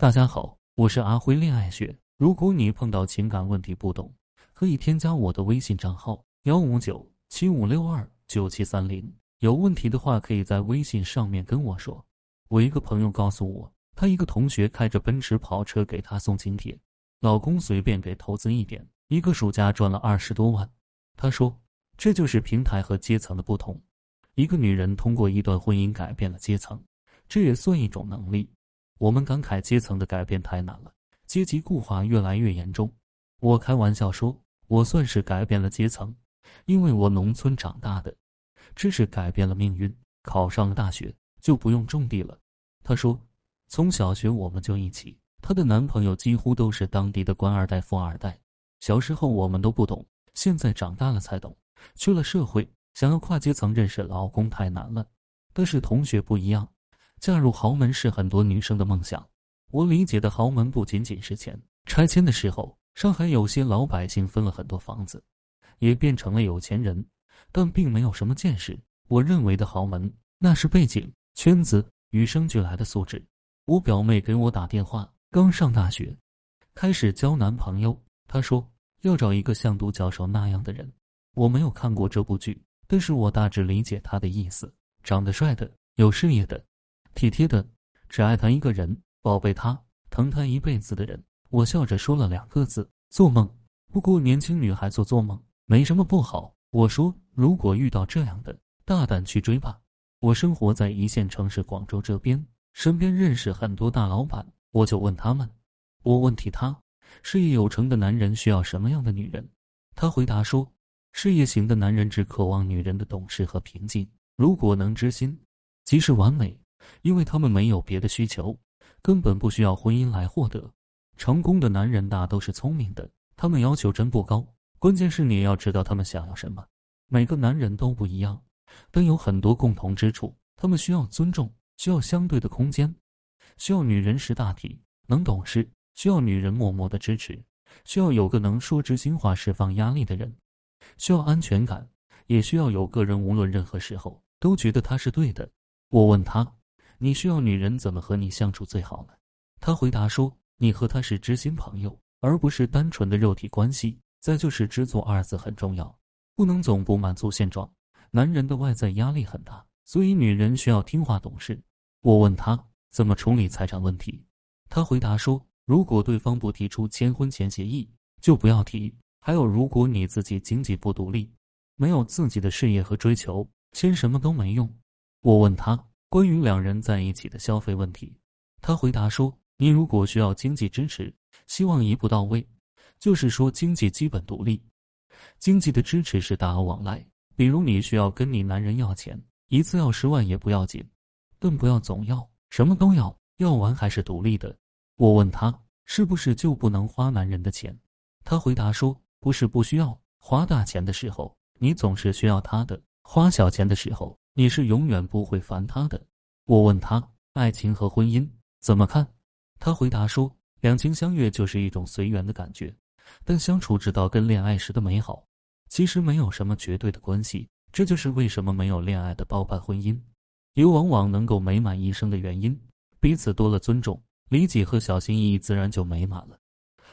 大家好，我是阿辉恋爱学。如果你碰到情感问题不懂，可以添加我的微信账号幺五九七五六二九七三零。有问题的话，可以在微信上面跟我说。我一个朋友告诉我，他一个同学开着奔驰跑车给他送请帖，老公随便给投资一点，一个暑假赚了二十多万。他说，这就是平台和阶层的不同。一个女人通过一段婚姻改变了阶层，这也算一种能力。我们感慨阶层的改变太难了，阶级固化越来越严重。我开玩笑说，我算是改变了阶层，因为我农村长大的。知识改变了命运，考上了大学就不用种地了。她说，从小学我们就一起，她的男朋友几乎都是当地的官二代、富二代。小时候我们都不懂，现在长大了才懂。去了社会，想要跨阶层认识老公太难了。但是同学不一样，嫁入豪门是很多女生的梦想。我理解的豪门不仅仅是钱。拆迁的时候，上海有些老百姓分了很多房子，也变成了有钱人。但并没有什么见识。我认为的豪门，那是背景、圈子与生俱来的素质。我表妹给我打电话，刚上大学，开始交男朋友。她说要找一个像杜教授那样的人。我没有看过这部剧，但是我大致理解他的意思：长得帅的、有事业的、体贴的，只爱他一个人，宝贝他、疼他一辈子的人。我笑着说了两个字：做梦。不过年轻女孩做做梦没什么不好。我说。如果遇到这样的，大胆去追吧。我生活在一线城市广州这边，身边认识很多大老板，我就问他们，我问题他，事业有成的男人需要什么样的女人？他回答说，事业型的男人只渴望女人的懂事和平静，如果能知心，即是完美，因为他们没有别的需求，根本不需要婚姻来获得。成功的男人大都是聪明的，他们要求真不高，关键是你要知道他们想要什么。每个男人都不一样，但有很多共同之处。他们需要尊重，需要相对的空间，需要女人识大体、能懂事，需要女人默默的支持，需要有个能说知心话、释放压力的人，需要安全感，也需要有个人无论任何时候都觉得他是对的。我问他：“你需要女人怎么和你相处最好呢？”他回答说：“你和他是知心朋友，而不是单纯的肉体关系。再就是‘知足’二字很重要。”不能总不满足现状，男人的外在压力很大，所以女人需要听话懂事。我问他怎么处理财产问题，他回答说：如果对方不提出签婚前协议，就不要提。还有，如果你自己经济不独立，没有自己的事业和追求，签什么都没用。我问他关于两人在一起的消费问题，他回答说：你如果需要经济支持，希望一步到位，就是说经济基本独立。经济的支持是大额往来，比如你需要跟你男人要钱，一次要十万也不要紧，但不要总要，什么都要，要完还是独立的。我问他是不是就不能花男人的钱，他回答说不是不需要，花大钱的时候你总是需要他的，花小钱的时候你是永远不会烦他的。我问他爱情和婚姻怎么看，他回答说两情相悦就是一种随缘的感觉。但相处之道跟恋爱时的美好，其实没有什么绝对的关系。这就是为什么没有恋爱的包办婚姻，也往往能够美满一生的原因。彼此多了尊重、理解和小心翼翼，自然就美满了。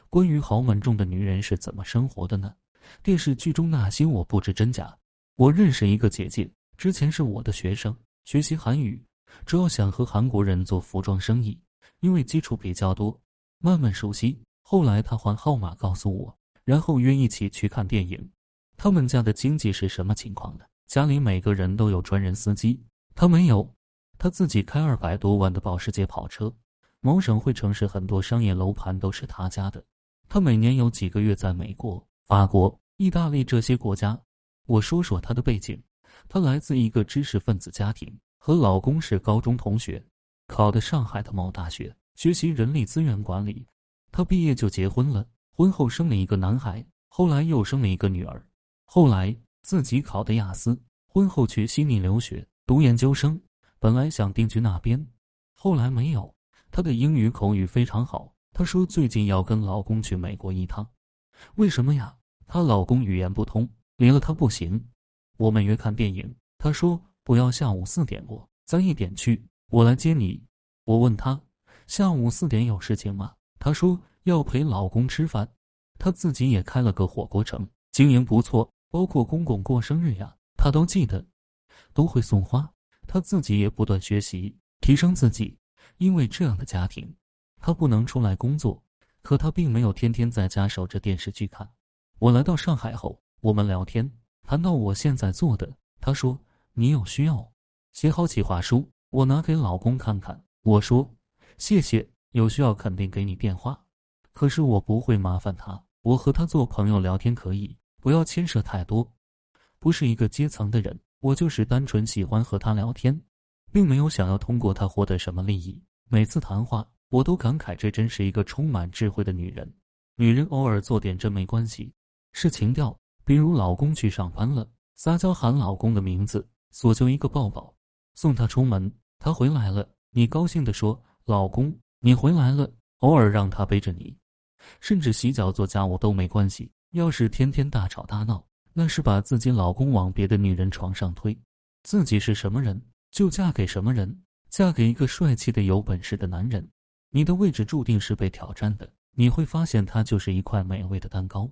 关于豪门中的女人是怎么生活的呢？电视剧中那些我不知真假。我认识一个姐姐，之前是我的学生，学习韩语，主要想和韩国人做服装生意，因为基础比较多，慢慢熟悉。后来他换号码告诉我，然后约一起去看电影。他们家的经济是什么情况呢？家里每个人都有专人司机，他没有，他自己开二百多万的保时捷跑车。某省会城市很多商业楼盘都是他家的。他每年有几个月在美国、法国、意大利这些国家。我说说他的背景，她来自一个知识分子家庭，和老公是高中同学，考的上海的某大学，学习人力资源管理。她毕业就结婚了，婚后生了一个男孩，后来又生了一个女儿。后来自己考的雅思，婚后去悉尼留学读研究生，本来想定居那边，后来没有。她的英语口语非常好，她说最近要跟老公去美国一趟。为什么呀？她老公语言不通，离了她不行。我们约看电影，她说不要下午四点过，咱一点去，我来接你。我问她。下午四点有事情吗？她说要陪老公吃饭，她自己也开了个火锅城，经营不错，包括公公过生日呀，她都记得，都会送花。她自己也不断学习。提升自己，因为这样的家庭，她不能出来工作，可她并没有天天在家守着电视剧看。我来到上海后，我们聊天，谈到我现在做的，她说你有需要，写好企划书，我拿给老公看看。我说谢谢。有需要肯定给你电话，可是我不会麻烦他。我和他做朋友聊天可以，不要牵涉太多。不是一个阶层的人，我就是单纯喜欢和他聊天，并没有想要通过他获得什么利益。每次谈话，我都感慨这真是一个充满智慧的女人。女人偶尔做点真没关系，是情调。比如老公去上班了，撒娇喊老公的名字，索求一个抱抱，送他出门。他回来了，你高兴地说：“老公。”你回来了，偶尔让他背着你，甚至洗脚做家务都没关系。要是天天大吵大闹，那是把自己老公往别的女人床上推。自己是什么人，就嫁给什么人。嫁给一个帅气的、有本事的男人，你的位置注定是被挑战的。你会发现，他就是一块美味的蛋糕，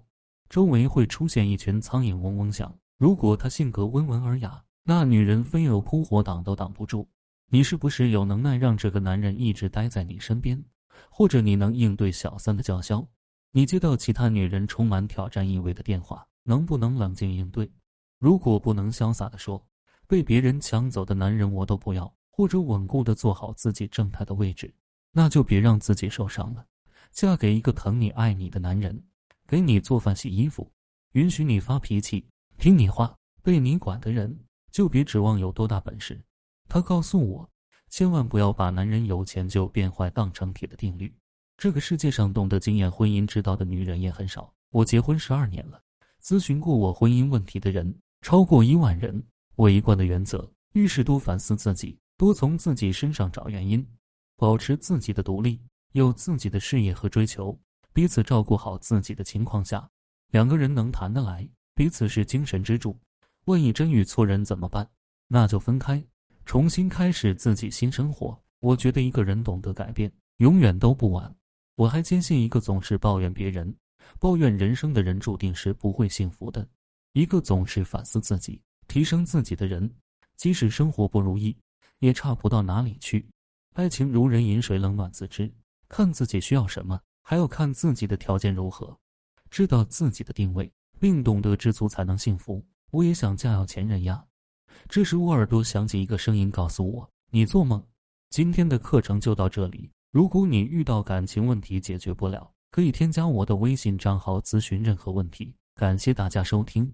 周围会出现一群苍蝇嗡嗡响。如果他性格温文尔雅，那女人非有扑火挡都挡不住。你是不是有能耐让这个男人一直待在你身边，或者你能应对小三的叫嚣？你接到其他女人充满挑战意味的电话，能不能冷静应对？如果不能潇洒的说被别人抢走的男人我都不要，或者稳固的做好自己正太的位置，那就别让自己受伤了。嫁给一个疼你爱你的男人，给你做饭洗衣服，允许你发脾气，听你话，被你管的人，就别指望有多大本事。他告诉我，千万不要把男人有钱就变坏当成铁的定律。这个世界上懂得经验婚姻之道的女人也很少。我结婚十二年了，咨询过我婚姻问题的人超过一万人。我一贯的原则：遇事多反思自己，多从自己身上找原因，保持自己的独立，有自己的事业和追求，彼此照顾好自己的情况下，两个人能谈得来，彼此是精神支柱。万一真遇错人怎么办？那就分开。重新开始自己新生活，我觉得一个人懂得改变，永远都不晚。我还坚信，一个总是抱怨别人、抱怨人生的人，注定是不会幸福的。一个总是反思自己、提升自己的人，即使生活不如意，也差不到哪里去。爱情如人饮水，冷暖自知。看自己需要什么，还要看自己的条件如何，知道自己的定位，并懂得知足，才能幸福。我也想嫁有钱人呀。这时，我耳朵响起一个声音，告诉我：“你做梦。”今天的课程就到这里。如果你遇到感情问题解决不了，可以添加我的微信账号咨询任何问题。感谢大家收听。